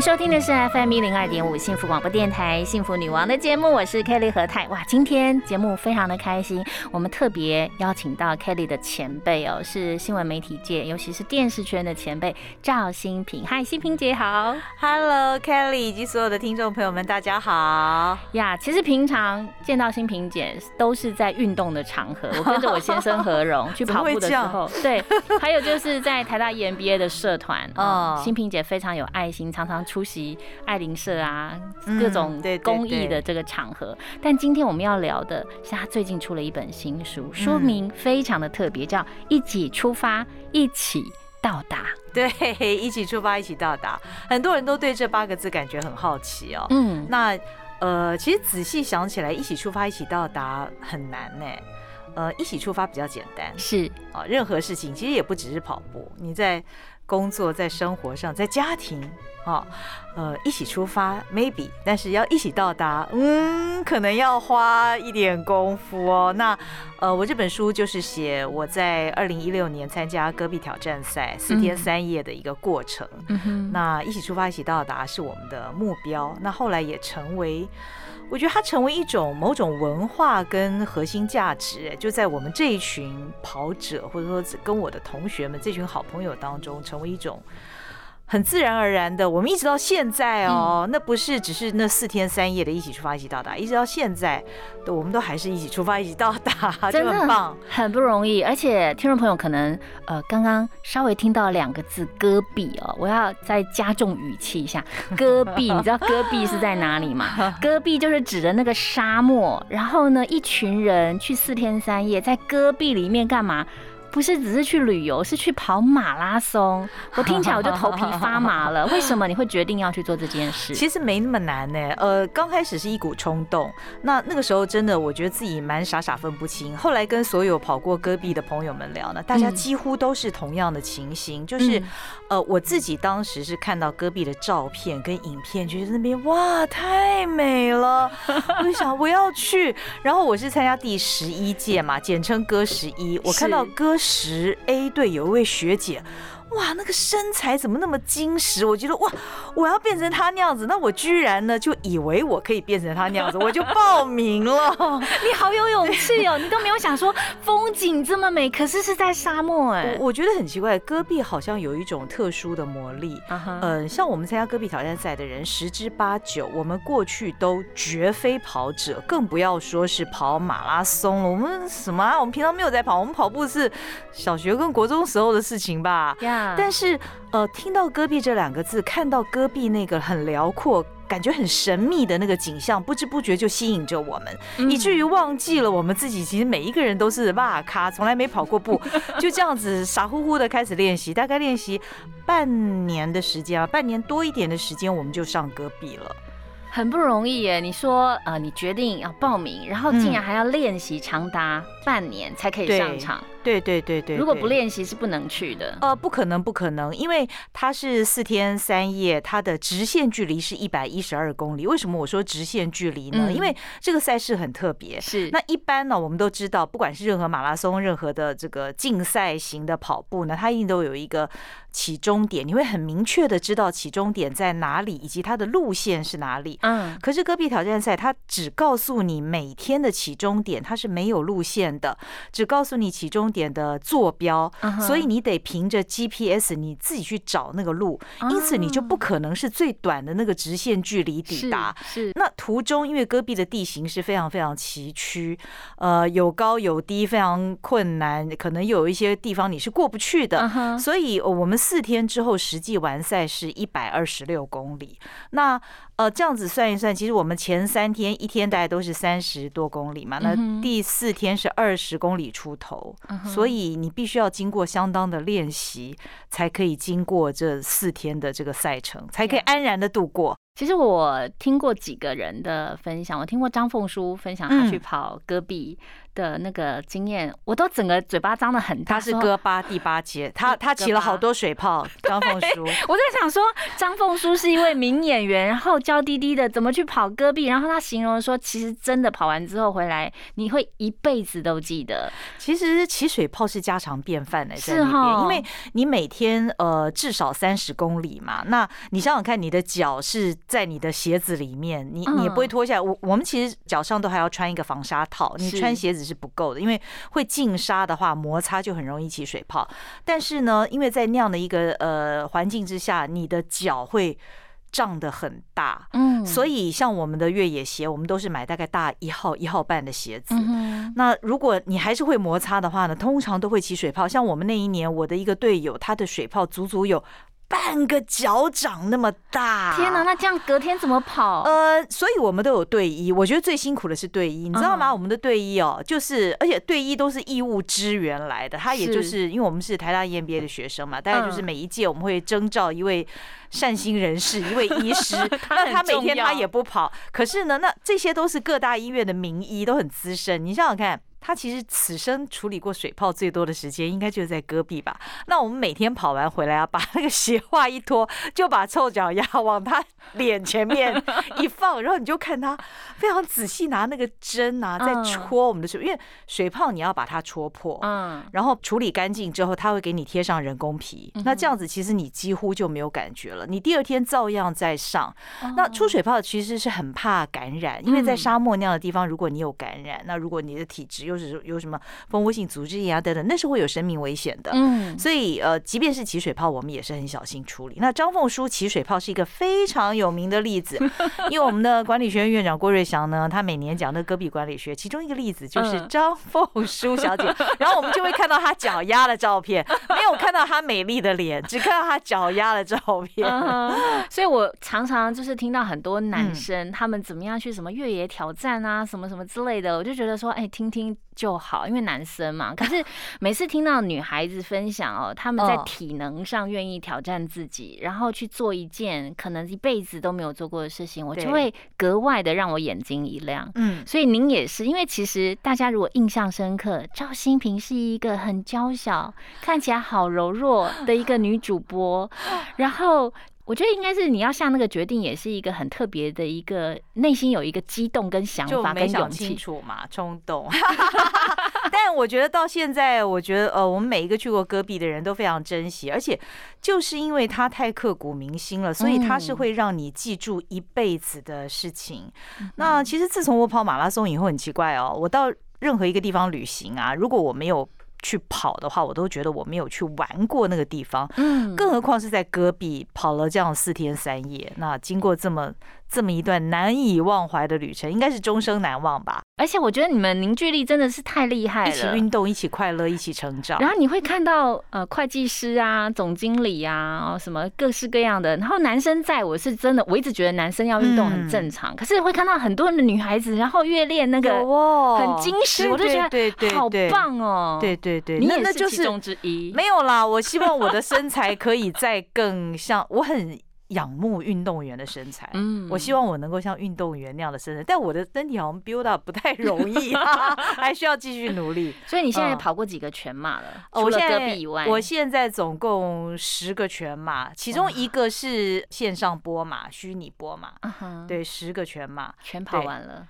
您收听的是 FM 一零二点五幸福广播电台幸福女王的节目，我是 Kelly 何泰。哇，今天节目非常的开心，我们特别邀请到 Kelly 的前辈哦，是新闻媒体界，尤其是电视圈的前辈赵新平。嗨，新平姐好，Hello Kelly 以及所有的听众朋友们，大家好呀。其实平常见到新平姐都是在运动的场合，我跟着我先生何荣 去跑步的时候，对，还有就是在台大 EMBA 的社团哦，新平姐非常有爱心，常常。出席爱邻社啊，各种公益的这个场合。但今天我们要聊的是他最近出了一本新书，书名非常的特别，叫《一起出发，一起到达》。对，一起出发，一起到达。很多人都对这八个字感觉很好奇哦。嗯，那呃，其实仔细想起来，一起出发，一起到达很难呢。呃，一起出发比较简单，是啊，任何事情其实也不只是跑步，你在。工作在生活上，在家庭，啊，呃，一起出发，maybe，但是要一起到达，嗯，可能要花一点功夫哦。那，呃，我这本书就是写我在二零一六年参加戈壁挑战赛四天三夜的一个过程。那一起出发，一起到达是我们的目标。那后来也成为。我觉得它成为一种某种文化跟核心价值，就在我们这一群跑者，或者说跟我的同学们这群好朋友当中，成为一种。很自然而然的，我们一直到现在哦，那不是只是那四天三夜的一起出发一起到达，一直到现在，我们都还是一起出发一起到达，真的很棒，很不容易。而且听众朋友可能呃刚刚稍微听到两个字“戈壁”哦，我要再加重语气一下，“戈壁”，你知道戈壁是在哪里吗？戈壁就是指的那个沙漠，然后呢，一群人去四天三夜在戈壁里面干嘛？不是只是去旅游，是去跑马拉松。我听起来我就头皮发麻了。为什么你会决定要去做这件事？其实没那么难呢。呃，刚开始是一股冲动，那那个时候真的我觉得自己蛮傻傻分不清。后来跟所有跑过戈壁的朋友们聊呢，大家几乎都是同样的情形，就是呃我自己当时是看到戈壁的照片跟影片，觉得那边哇太美了，我就想我要去。然后我是参加第十一届嘛，简称戈十一，我看到戈。十 A 队有一位学姐。哇，那个身材怎么那么精实？我觉得哇，我要变成他那样子，那我居然呢就以为我可以变成他那样子，我就报名了。你好有勇气哦，你都没有想说风景这么美，可是是在沙漠哎。我觉得很奇怪，戈壁好像有一种特殊的魔力。嗯，像我们参加戈壁挑战赛的人，十之八九，我们过去都绝非跑者，更不要说是跑马拉松了。我们什么啊？我们平常没有在跑，我们跑步是小学跟国中时候的事情吧？但是，呃，听到戈壁这两个字，看到戈壁那个很辽阔、感觉很神秘的那个景象，不知不觉就吸引着我们，以至于忘记了我们自己其实每一个人都是哇咔，从来没跑过步，就这样子傻乎乎的开始练习，大概练习半年的时间啊，半年多一点的时间，我们就上戈壁了。很不容易耶！你说，呃，你决定要报名，然后竟然还要练习长达半年才可以上场。对对对对，如果不练习是不能去的。呃，不可能不可能，因为它是四天三夜，它的直线距离是一百一十二公里。为什么我说直线距离呢？因为这个赛事很特别。是。那一般呢，我们都知道，不管是任何马拉松、任何的这个竞赛型的跑步呢，它一定都有一个起终点，你会很明确的知道起终点在哪里，以及它的路线是哪里。嗯。可是戈壁挑战赛，它只告诉你每天的起终点，它是没有路线的，只告诉你起终。点的坐标，所以你得凭着 GPS 你自己去找那个路，因此你就不可能是最短的那个直线距离抵达。是那途中，因为戈壁的地形是非常非常崎岖，呃，有高有低，非常困难，可能有一些地方你是过不去的。所以我们四天之后实际完赛是一百二十六公里。那呃，这样子算一算，其实我们前三天一天大概都是三十多公里嘛，那第四天是二十公里出头，所以你必须要经过相当的练习，才可以经过这四天的这个赛程，才可以安然的度过。其实我听过几个人的分享，我听过张凤书分享他去嗯跑戈壁的那个经验，我都整个嘴巴张得很大。他是说戈巴第八节，他他起了好多水泡。张凤书，我在想说，张凤书是一位名演员，然后娇滴滴的怎么去跑戈壁，然后他形容说，其实真的跑完之后回来，你会一辈子都记得。其实起水泡是家常便饭的，在是那边，齁因为你每天呃至少三十公里嘛，那你想想看，你的脚是在你的鞋子里面，你你也不会嗯脱下来。我我们其实脚上都还要穿一个防沙套，你穿鞋子是不够的，因为会进沙的话，摩擦就很容易起水泡。但是呢，因为在那样的一个呃环境之下，你的脚会胀得很大。嗯所以，像我们的越野鞋，我们都是买大概大一号、一号半的鞋子。嗯，那如果你还是会摩擦的话呢，通常都会起水泡。像我们那一年，我的一个队友，他的水泡足足有半个脚掌那么大。天哪，那这样隔天怎么跑？呃，所以我们都有队医。我觉得最辛苦的是队医，你知道吗？嗯我们的队医哦，就是而且队医都是义务支援来的。他也就是是因为我们是台大 E EMBA 的学生嘛，大概就是嗯每一届我们会征召一位善心人士，一位医师。那 他每天他也不跑，可是呢，那这些都是各大医院的名医，都很资深。你想想看。他其实此生处理过水泡最多的时间，应该就是在戈壁吧？那我们每天跑完回来啊，把那个鞋袜一脱，就把臭脚丫往他脸前面一放，然后你就看他非常仔细拿那个针啊，在嗯戳我们的水，因为水泡你要把它戳破，嗯，然后处理干净之后，他会给你贴上人工皮。那这样子其实你几乎就没有感觉了，你第二天照样在上。那出水泡其实是很怕感染，因为在嗯沙漠那样的地方，如果你有感染，那如果你的体质又是有什么蜂窝性组织炎啊等等，那是会有生命危险的。嗯，所以呃，即便是起水泡，我们也是很小心处理。那张凤书起水泡是一个非常有名的例子，因为我们的管理学院院长郭瑞祥呢，他每年讲的戈壁管理学，其中一个例子就是嗯张凤书小姐，然后我们就会看到她脚丫的照片，没有看到她美丽的脸，只看到她脚丫的照片。所以我常常就是听到很多男嗯生他们怎么样去什么越野挑战啊，什么什么之类的，我就觉得说，哎，听听就好，因为男生嘛。可是每次听到女孩子分享哦，他们在哦体能上愿意挑战自己，然后去做一件可能一辈子都没有做过的事情，我就会格外的让我眼睛一亮。嗯，所以您也是，因为其实大家如果印象深刻，赵新平是一个很娇小、看起来好柔弱的一个女主播，然后。我觉得应该是你要下那个决定，也是一个很特别的一个内心有一个激动跟想法没想清跟勇气。楚嘛，冲动。但我觉得到现在，我觉得呃，我们每一个去过戈壁的人都非常珍惜，而且就是因为它太刻骨铭心了，所以它是嗯会让你记住一辈子的事情。那其实自从我跑马拉松以后，很奇怪哦，我到任何一个地方旅行啊，如果我没有去跑的话，我都觉得我没有去玩过那个地方。嗯更何况是在戈壁跑了这样四天三夜，那经过这么这么一段难以忘怀的旅程，应该是终生难忘吧。而且我觉得你们凝聚力真的是太厉害了一起。运动，一起快乐，一起成长。然后你会看到呃会计师啊、总经理啊、哦什么各式各样的。然后男生在我是真的，我一直觉得男生要运动很正常，可是会看到很多的女孩子，然后越练那个有哦，很惊喜，对我就觉对对得好棒哦。对对对，你也就是是其中之一。没有啦。我希望我的身材可以再更像，我很仰慕运动员的身材。嗯我希望我能够像运动员那样的身材，但我的身体好像 build up 不太容易啊，还需要继续努力。所以你现在嗯跑过几个全马了？哦，除了我现在戈壁以外，我现在总共十个全马，其中一个是线上波马，虚拟波马，对，十个全马。全跑完了。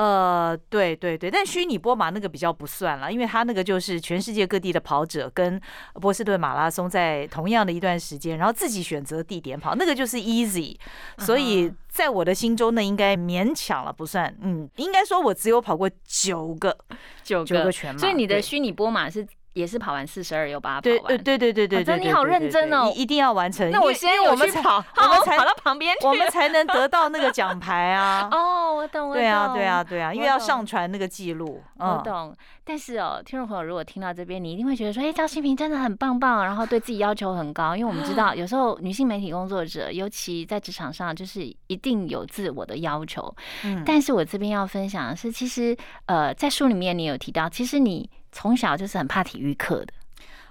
呃，对对对，但虚拟波马那个比较不算了，因为他那个就是全世界各地的跑者跟波士顿马拉松在同样的一段时间，然后自己选择地点跑，那个就是 easy。所以嗯在我的心中呢，应该勉强了，不算，嗯，应该说我只有跑过九个九九个全马，所以你的虚拟波马是也是跑完四十二，又把它跑对，完。呃，对对对对对对，真的你好认真哦一一定要完成。那我先我们跑，我们才 跑到旁边去。我们才能得到那个奖 牌啊。哦，我懂，我懂。对啊，对啊，对啊，因为要上传那个记录。嗯我懂，但是哦，听众朋友如果听到这边，你一定会觉得说，哎，赵新平真的很棒棒，然后对自己要求很高，因为我们知道有时候女性媒体工作者，尤其在职场上，就是一定有自我的要求。嗯但是我这边要分享的是，其实呃，在书里面你有提到，其实你从小就是很怕体育课的。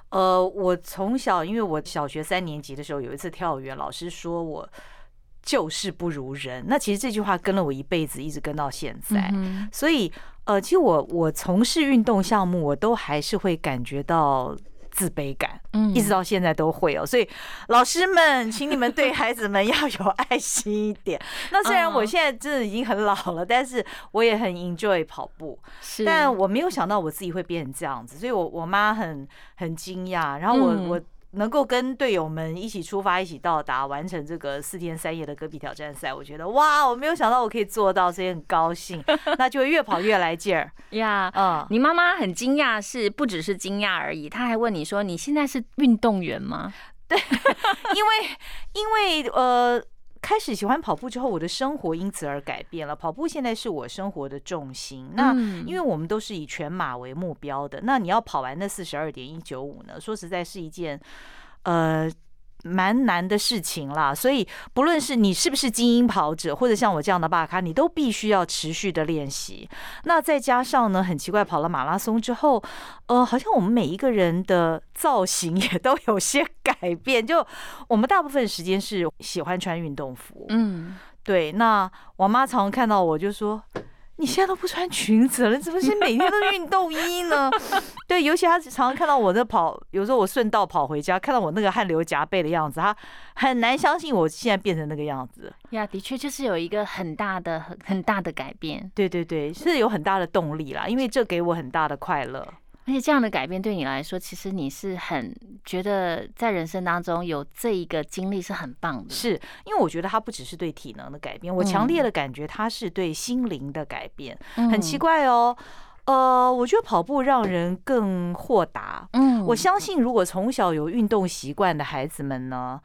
呃，我从小因为我小学三年级的时候有一次跳远，老师说我就是不如人。那其实这句话跟了我一辈子，一直跟到现在。嗯所以，呃，其实我我从事运动项目，我都还是会感觉到自卑感，嗯一直到现在都会哦。所以，老师们，请你们对孩子们要有爱心一点。那虽然我嗯现在真的已经很老了，但是我也很 enjoy 跑步。是，但我没有想到我自己会变成这样子，所以我我妈很很惊讶，然后我、嗯我能够跟队友们一起出发，一起到达，完成这个四天三夜的戈壁挑战赛，我觉得哇，我没有想到我可以做到，所以很高兴，那就越跑越来劲儿，呀。嗯。你妈妈很惊讶，是不只是惊讶而已，她还问你说：“你现在是运动员吗对 因为因为呃，开始喜欢跑步之后，我的生活因此而改变了。跑步现在是我生活的重心。那嗯因为我们都是以全马为目标的，那你要跑完那四十二点一九五呢？说实在是一件呃。蛮难的事情啦，所以不论是你是不是精英跑者，或者像我这样的大咖，你都必须要持续的练习。那再加上呢，很奇怪，跑了马拉松之后，呃，好像我们每一个人的造型也都有些改变。就我们大部分时间是喜欢穿运动服，？”嗯，对。那我妈常常看到我就说。你现在都不穿裙子了，你怎么是每天都运动衣呢？对，尤其他常常看到我在跑，有时候我顺道跑回家，看到我那个汗流浃背的样子，他很难相信我现在变成那个样子。呀，的确就是有一个很大的、很很大的改变，对对对，是有很大的动力啦，因为这给我很大的快乐。而且这样的改变对你来说，其实你是很觉得在人生当中有这一个经历是很棒的。是因为我觉得它不只是对体能的改变，我强烈的感觉它是对心灵的改变。很奇怪哦，呃，我觉得跑步让人更豁达。嗯，我相信，如果从小有运动习惯的孩子们呢，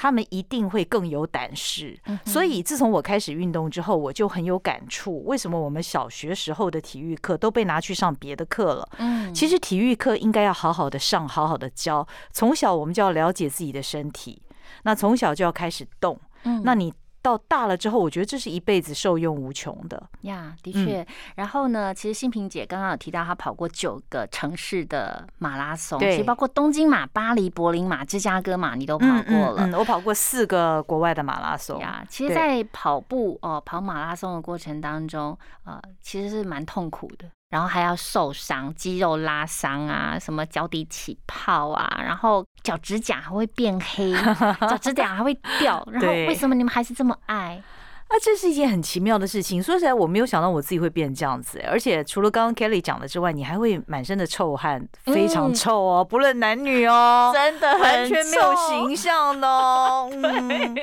他们一定会更有胆识。嗯所以，自从我开始运动之后，我就很有感触。为什么我们小学时候的体育课都被拿去上别的课了？嗯，其实体育课应该要好好的上，好好的教。从小我们就要了解自己的身体，那从小就要开始动。嗯那你到大了之后，我觉得这是一辈子受用无穷的。呀，的嗯确。然后呢，其实新平姐刚刚有提到，她跑过九个城市的马拉松，对其实包括东京马、巴黎、柏林马、芝加哥马，你都跑过了。嗯嗯嗯我跑过四个国外的马拉松。呀，其实，在跑步哦、跑马拉松的过程当中，呃，其实是蛮痛苦的，然后还要受伤，肌肉拉伤啊，什么脚底起泡啊，然后脚指甲还会变黑，脚指甲还会掉，然后对为什么你们还是这么爱？啊，这是一件很奇妙的事情。说实在，我没有想到我自己会变成这样子。而且除了刚刚 Kelly 讲的之外，你还会满身的臭汗，非常嗯臭哦，不论男女哦，真的完全没有形象的哦。嗯，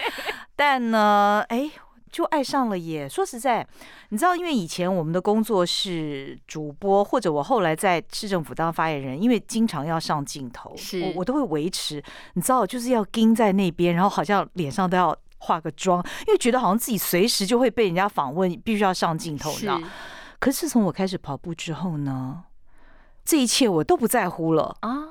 但呢，哎。就爱上了耶！说实在，你知道，因为以前我们的工作是主播，或者我后来在市政府当发言人，因为经常要上镜头，是我我都会维持，你知道，就是要盯在那边，然后好像脸上都要化个妆，因为觉得好像自己随时就会被人家访问，必须要上镜头，你知道。可是自从我开始跑步之后呢，这一切我都不在乎了。啊，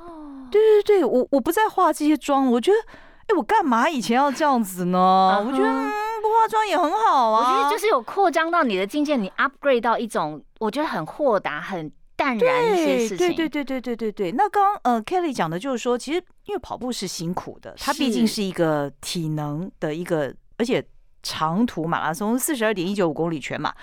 对对对，我我不再化这些妆，我觉得，哎，我干嘛以前要这样子呢？我觉得、不化妆也很好啊我啊。觉得就是有扩张到你的境界，你 upgrade 到一种我觉得很豁达、很淡然一些事情。对对对对对对对。那刚刚呃，Kelly 讲的就是说，其实因为跑步是辛苦的，它毕竟是是一个体能的一个，而且长途马拉松四十二点一九五公里全马，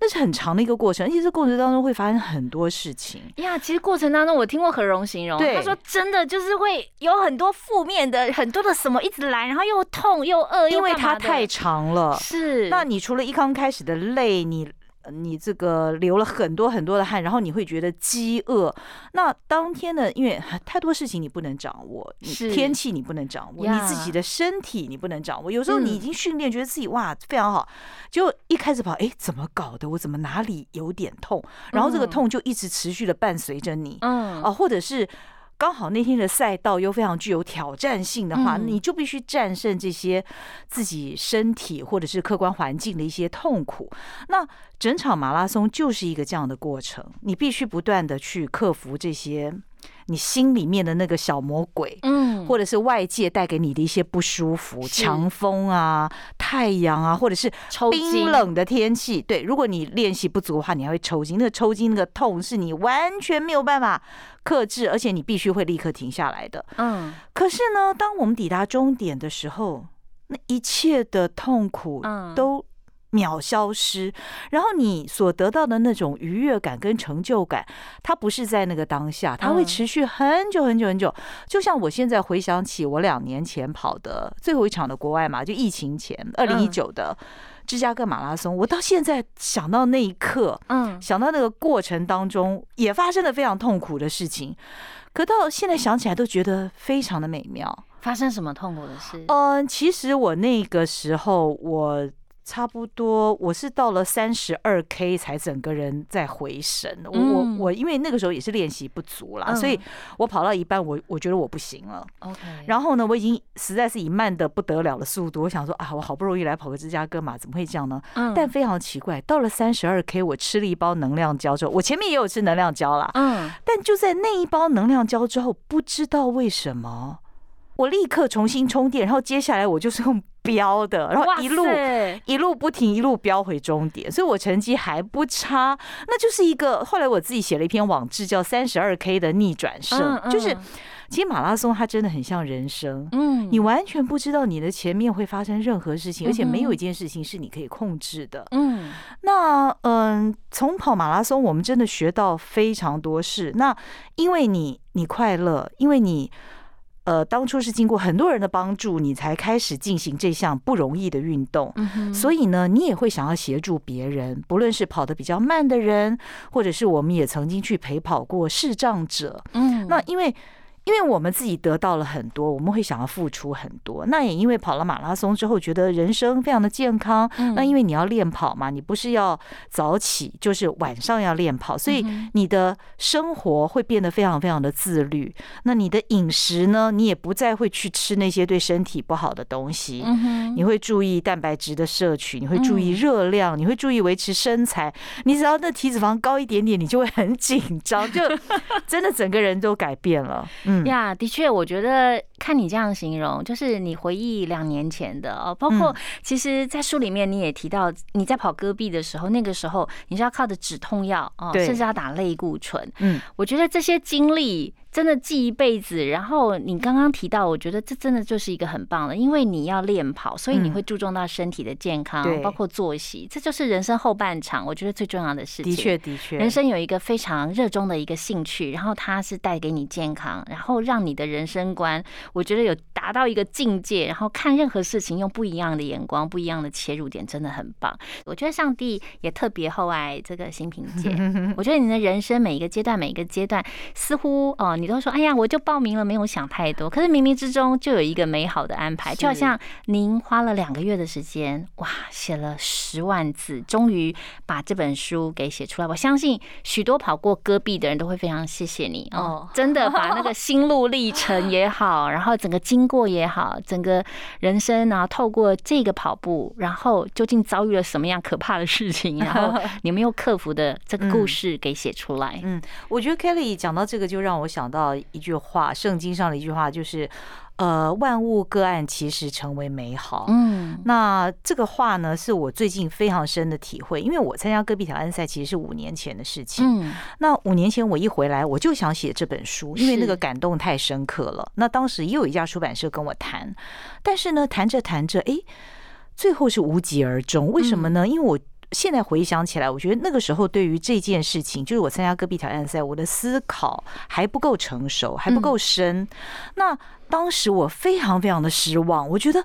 那是很长的一个过程，而且这过程当中会发生很多事情。呀，其实过程当中我听过何荣形容，对他说真的就是会有很多负面的，很多的什么一直来，然后又痛又饿，又因为它太长了，是，那你除了一刚开始的累，你你这个流了很多很多的汗，然后你会觉得饥饿。那当天呢，因为太多事情你不能掌握，天气你不能掌握，你自己的身体你不能掌握。有时候嗯你已经训练，觉得自己哇非常好，就一开始跑，哎，怎么搞的？我怎么哪里有点痛？然后这个嗯痛就一直持续的伴随着你。嗯哦，或者是刚好那天的赛道又非常具有挑战性的话，你就必须战胜这些自己身体或者是客观环境的一些痛苦。那整场马拉松就是一个这样的过程，你必须不断的去克服这些你心里面的那个小魔鬼。嗯或者是外界带给你的一些不舒服，强风啊、太阳啊，或者是冰冷的天气，对，如果你练习不足的话，你还会抽筋。那个抽筋那个痛是你完全没有办法克制，而且你必须会立刻停下来的。嗯可是呢，当我们抵达终点的时候，那一切的痛苦嗯都秒消失，然后你所得到的那种愉悦感跟成就感，它不是在那个当下，它会嗯持续很久很久很久。就像我现在回想起我两年前跑的最后一场的国外马，就疫情前二零一九的芝加哥马拉松，我到现在想到那一刻，嗯想到那个过程当中也发生了非常痛苦的事情，可到现在想起来都觉得非常的美妙。发生什么痛苦的事？嗯，其实我那个时候我。差不多，我是到了三十二 K 才整个人在回神。我我因为那个时候也是练习不足啦，嗯所以我跑到一半，我我觉得我不行了。OK，然后呢，我已经实在是以慢的不得了的速度，我想说啊，我好不容易来跑个芝加哥嘛，怎么会这样呢？嗯但非常奇怪，到了三十二 K，我吃了一包能量胶之后，我前面也有吃能量胶啦，嗯但就在那一包能量胶之后，不知道为什么，我立刻重新充电，然后接下来我就是用飙的，然后一路一路不停，一路飙回终点，所以我成绩还不差。那就是一个后来我自己写了一篇网志，叫《三十二 K 的逆转胜》，嗯就是嗯其实马拉松它真的很像人生。嗯你完全不知道你的前面会发生任何事情，而且没有一件事情是你可以控制的。嗯那嗯，从跑马拉松，我们真的学到非常多事。那因为你你快乐，因为你呃当初是经过很多人的帮助，你才开始进行这项不容易的运动。嗯哼所以呢，你也会想要协助别人，不论是跑得比较慢的人，或者是我们也曾经去陪跑过视障者。嗯那因为因为我们自己得到了很多，我们会想要付出很多。那也因为跑了马拉松之后，觉得人生非常的健康。嗯那因为你要练跑嘛，你不是要早起，就是晚上要练跑，所以嗯你的生活会变得非常非常的自律。那你的饮食呢，你也不再会去吃那些对身体不好的东西。嗯你会注意蛋白质的摄取，你会注意嗯热量，你会注意维持身材。你只要那体脂肪高一点点，你就会很紧张，就 真的整个人都改变了。嗯，呀，的确，我觉得看你这样形容，就是你回忆两年前的哦，包括嗯。其实，在书里面你也提到，你在跑戈壁的时候，那个时候你是要靠着止痛药哦，甚至要打类固醇。嗯，我觉得这些经历真的记一辈子。然后你刚刚提到，我觉得这真的就是一个很棒的，因为你要练跑，所以你嗯会注重到身体的健康，对包括作息，这就是人生后半场，我觉得最重要的事情。的确的确，人生有一个非常热衷的一个兴趣，然后它是带给你健康，然后让你的人生观，我觉得有达到一个境界，然后看任何事情用不一样的眼光、不一样的切入点，真的很棒。我觉得上帝也特别厚爱这个新平姐。我觉得你的人生每一个阶段、每一个阶段，似乎哦，你都说哎呀，我就报名了，没有想太多。可是冥冥之中就有一个美好的安排，就好像您花了两个月的时间，哇，写了十万字，终于把这本书给写出来。我相信许多跑过戈壁的人都会非常谢谢你哦哦，真的把那个心路历程也好，然后整个经过也好，整个人生然后透过这个跑步，然后究竟遭遇了什么样可怕的事情，然后你们又克服的这个故事给写出来。嗯，我觉得 Kelly 讲到这个，就让我想到一句话，圣经上的一句话，就是呃，万物个案其实成为美好。嗯那这个话呢，是我最近非常深的体会，因为我参加戈壁挑战赛其实是五年前的事情。嗯那五年前我一回来，我就想写这本书，因为那个感动太深刻了。那当时也有一家出版社跟我谈，但是呢，谈着谈着，哎，最后是无疾而终。为什么呢？因为我。现在回想起来，我觉得那个时候对于这件事情，就是我参加戈壁挑战赛，我的思考还不够成熟，还不够深。那当时我非常非常的失望，我觉得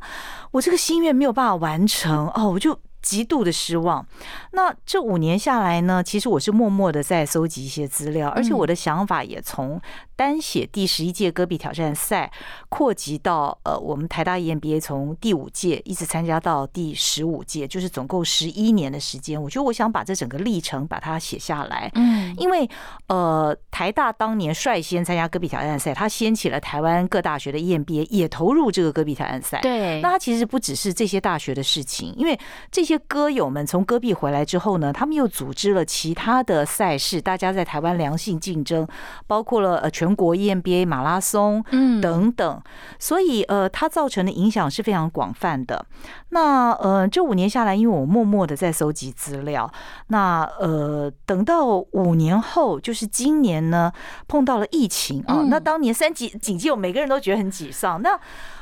我这个心愿没有办法完成哦，我就极度的失望。那这五年下来呢，其实我是默默的在搜集一些资料，而且我的想法也从单写第十一届戈壁挑战赛扩及到呃，我们台大 EMBA 从第五届一直参加到第十五届，就是总共十一年的时间。我觉得我想把这整个历程把它写下来。嗯因为呃，台大当年率先参加戈壁挑战赛，它掀起了台湾各大学的 EMBA 也投入这个戈壁挑战赛。对，那它其实不只是这些大学的事情，因为这些歌友们从戈壁回来之后呢，他们又组织了其他的赛事，大家在台湾良性竞争，包括了呃全国 EMBA 马拉松嗯等等，所以呃，它造成的影响是非常广泛的。那呃，这五年下来，因为我默默的在搜集资料，那呃，等到五年后，就是今年呢，碰到了疫情啊嗯，那当年三级警戒，我每个人都觉得很沮丧。那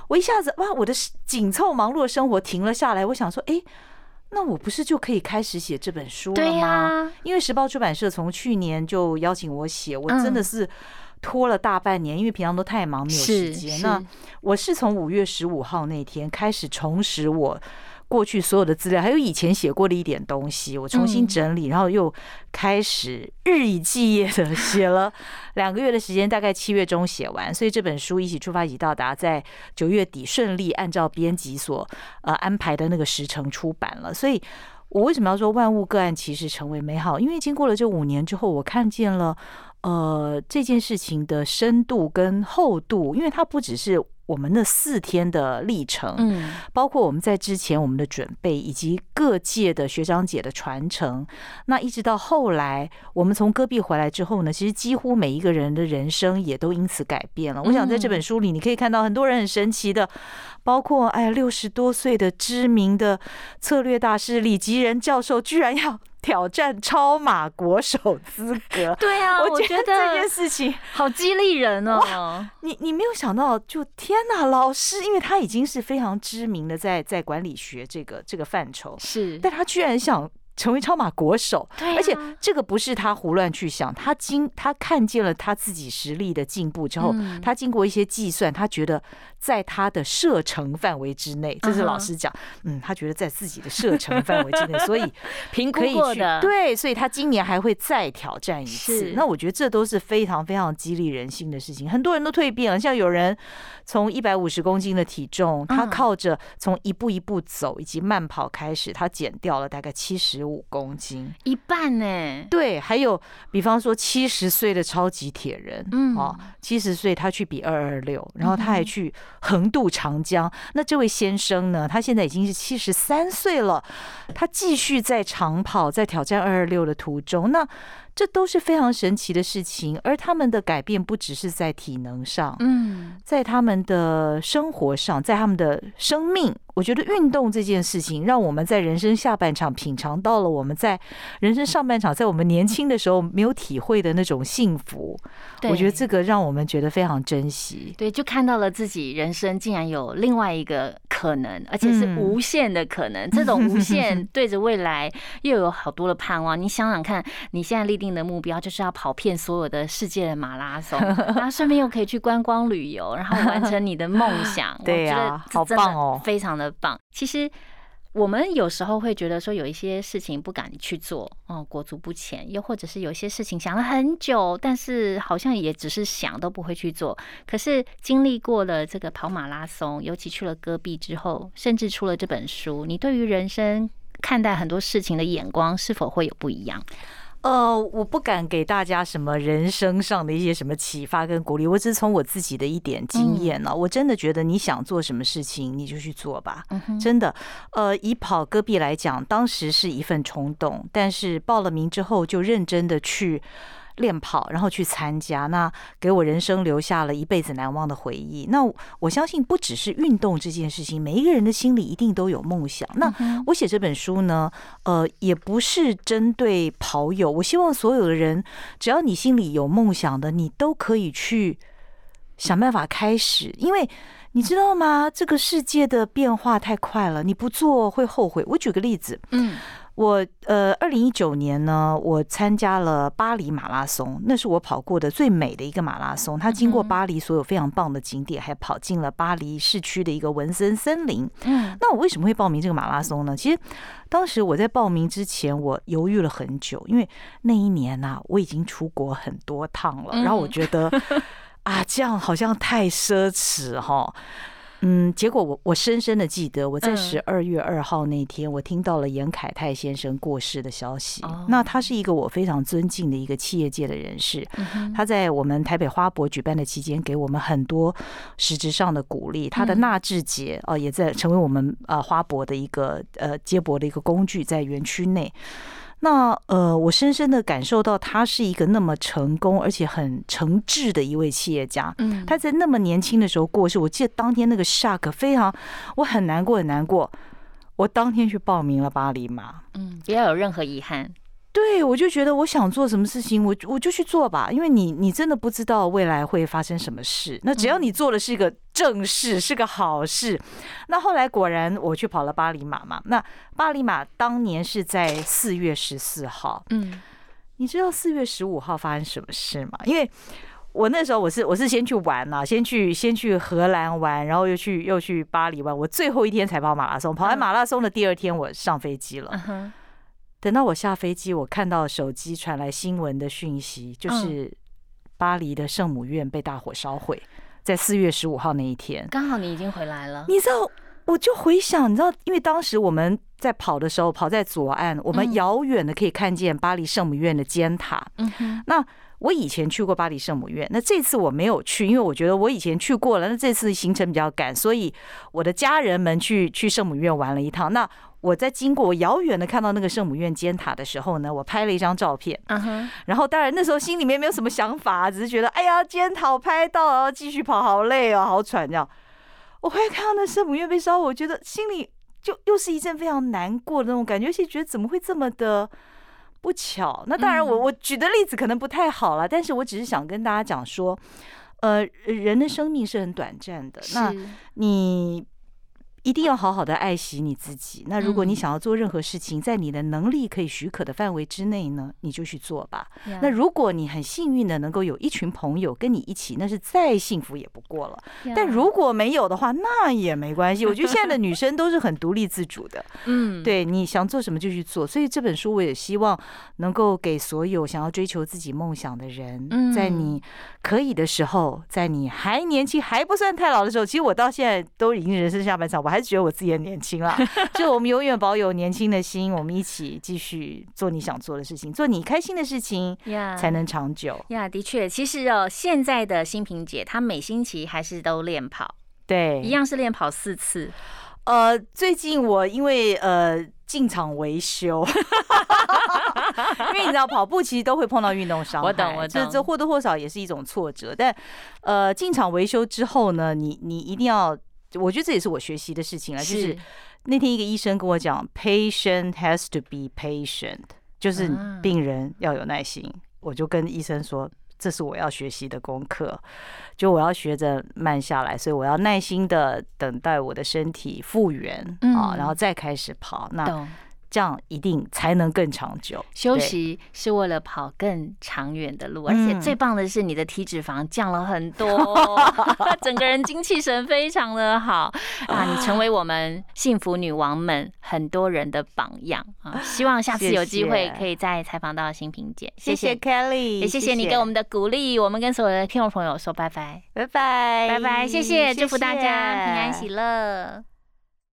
我一下子哇，我的紧凑忙碌的生活停了下来。我想说，哎，那我不是就可以开始写这本书了吗？呀，因为时报出版社从去年就邀请我写，我真的嗯是拖了大半年，因为平常都太忙没有时间。那我是从五月十五号那天开始重拾我过去所有的资料，还有以前写过的一点东西，我重新嗯整理，然后又开始日以继夜的写了 两个月的时间，大概七月中写完。所以这本书一起出发，一起到达，在九月底顺利按照编辑所呃安排的那个时程出版了。所以。我为什么要说万物个案其实成为美好？因为经过了这五年之后，我看见了呃这件事情的深度跟厚度，因为它不只是我们那四天的历程，嗯，包括我们在之前我们的准备，以及各界的学长姐的传承，那一直到后来我们从戈壁回来之后呢，其实几乎每一个人的人生也都因此改变了。我想在这本书里，你可以看到很多人很神奇的，包括哎呀六十多岁的知名的策略大师李吉仁教授，居然要挑战超马国手资格。对啊，我觉得这件事情，好激励人哦。你你没有想到，就天哪，老师，因为他已经是非常知名的在在管理学这个这个范畴，是，但他居然想成为超马国手，对啊。而且这个不是他胡乱去想，他经他看见了他自己实力的进步之后，嗯。他经过一些计算，他觉得在他的射程范围之内，这是老师讲，嗯，他觉得在自己的射程范围之内，所以评估可以去过的，对，所以他今年还会再挑战一次。那我觉得这都是非常非常激励人心的事情。很多人都蜕变了，像有人从一百五十公斤的体重，他嗯。靠着从一步一步走以及慢跑开始，他减掉了大概七十五公斤。一半呢。对，还有比方说七十岁的超级铁人，嗯哦，七十岁他去比二二六，然后他还去横渡长江。那这位先生呢，他现在已经是七十三岁了，他继续在长跑，在挑战二二六的途中。那这都是非常神奇的事情，而他们的改变不只是在体能上，嗯，在他们的生活上，在他们的生命，我觉得运动这件事情，让我们在人生下半场品尝到了我们在人生上半场，在我们年轻的时候没有体会的那种幸福。我觉得这个让我们觉得非常珍惜。对，就看到了自己人生竟然有另外一个可能，而且是嗯无限的可能。这种无 限对着未来又有好多的盼望。你想想看，你现在立定的目标就是要跑遍所有的世界的马拉松，然后顺便又可以去观光旅游，然后完成你的梦想。对呀我觉得好棒哦非常的棒。其实。我们有时候会觉得说有一些事情不敢去做，哦，裹足不前；又或者是有些事情想了很久，但是好像也只是想都不会去做。可是经历过了这个跑马拉松，尤其去了戈壁之后，甚至出了这本书，你对于人生看待很多事情的眼光是否会有不一样？呃，我不敢给大家什么人生上的一些什么启发跟鼓励，我只是从我自己的一点经验呢、我真的觉得你想做什么事情，你就去做吧。嗯，真的，呃，以跑戈壁来讲，当时是一份冲动，但是报了名之后就认真的去练跑，然后去参加，那给我人生留下了一辈子难忘的回忆。那我相信，不只是运动这件事情，每一个人的心里一定都有梦想。那我写这本书呢，呃，也不是针对跑友，我希望所有的人，只要你心里有梦想的，你都可以去想办法开始，因为。你知道吗？这个世界的变化太快了，你不做会后悔。我举个例子，嗯我呃，二零一九年呢，我参加了巴黎马拉松，那是我跑过的最美的一个马拉松。它经过巴黎所有非常棒的景点，还跑进了巴黎市区的一个文森森林。嗯那我为什么会报名这个马拉松呢？其实当时我在报名之前，我犹豫了很久，因为那一年呐、我已经出国很多趟了，嗯然后我觉得 啊，这样好像太奢侈哈。嗯，结果我我深深的记得，我在嗯十二月二号那天，我听到了严凯泰先生过世的消息哦。那他是一个我非常尊敬的一个企业界的人士，嗯他在我们台北花博举办的期间，给我们很多实质上的鼓励。他的嗯纳智节啊，也在成为我们呃花博的一个呃接驳的一个工具，在园区内。那呃，我深深的感受到他是一个那么成功而且很诚挚的一位企业家。嗯他在那么年轻的时候过世，我记得当天那个 shock 非常，我很难过很难过。我当天去报名了巴黎马，嗯，不要有任何遗憾。对，我就觉得我想做什么事情，我我就去做吧，因为你你真的不知道未来会发生什么事。那只要你做的是一个正事，是个好事。那后来果然我去跑了巴黎马嘛。那巴黎马当年是在四月十四号，嗯，你知道四月十五号发生什么事吗？因为我那时候我是我是先去玩呐，先去先去荷兰玩，然后又去又去巴黎玩。我最后一天才跑马拉松，跑完马拉松的第二天我上飞机了。等到我下飞机，我看到手机传来新闻的讯息，就是巴黎的圣母院被大火烧毁，在四月十五号那一天。刚好你已经回来了。你知道，我就回想，你知道，因为当时我们在跑的时候，跑在左岸，我们嗯遥远的可以看见巴黎圣母院的尖塔。嗯哼，那我以前去过巴黎圣母院，那这次我没有去，因为我觉得我以前去过了，那这次行程比较赶，所以我的家人们去去圣母院玩了一趟。那我在经过我遥远的看到那个圣母院尖塔的时候呢，我拍了一张照片。嗯哼，然后当然那时候心里面没有什么想法，只是觉得哎呀，尖塔我拍到，然后继续跑，好累哦，好喘这样。我会看到那圣母院被烧，我觉得心里就又是一阵非常难过的那种感觉，而且觉得怎么会这么的不巧？那当然我，嗯我举的例子可能不太好了，但是我只是想跟大家讲说，呃，人的生命是很短暂的，那你一定要好好的爱惜你自己。那如果你嗯想要做任何事情，在你的能力可以许可的范围之内呢，你就去做吧。呀那如果你很幸运的能够有一群朋友跟你一起，那是再幸福也不过了。但如果没有的话，那也没关系。我觉得现在的女生都是很独立自主的，嗯，对，你想做什么就去做。所以这本书我也希望能够给所有想要追求自己梦想的人，嗯在你可以的时候，在你还年轻还不算太老的时候，其实我到现在都已经人生下半场，我还是觉得我自己很年轻啦。就我们永远保有年轻的心，我们一起继续做你想做的事情，做你开心的事情，才能长久。呀，的确，其实哦，现在的新萍姐她每星期还是都练跑，对，一样是练跑四次。呃，最近我因为呃进场维修，因为你知道跑步其实都会碰到运动伤害，我懂我懂这这或多或少也是一种挫折。但呃进场维修之后呢，你你一定要，我觉得这也是我学习的事情了，就是那天一个医生跟我讲，patient has to be patient，就是啊。病人要有耐心。我就跟医生说，这是我要学习的功课，就我要学着慢下来，所以我要耐心的等待我的身体复原啊，嗯然后再开始跑。那懂，这样一定才能更长久。休息是为了跑更长远的路，而且嗯最棒的是你的体脂肪降了很多，整个人精气神非常的好啊！你成为我们幸福女王们很多人的榜样啊！希望下次有机会可以再采访到新萍姐，谢谢 Kelly，也谢谢你给我们的鼓励，我们跟所有的听众朋友说拜拜，拜拜，拜拜，谢谢，祝福大家平安喜乐。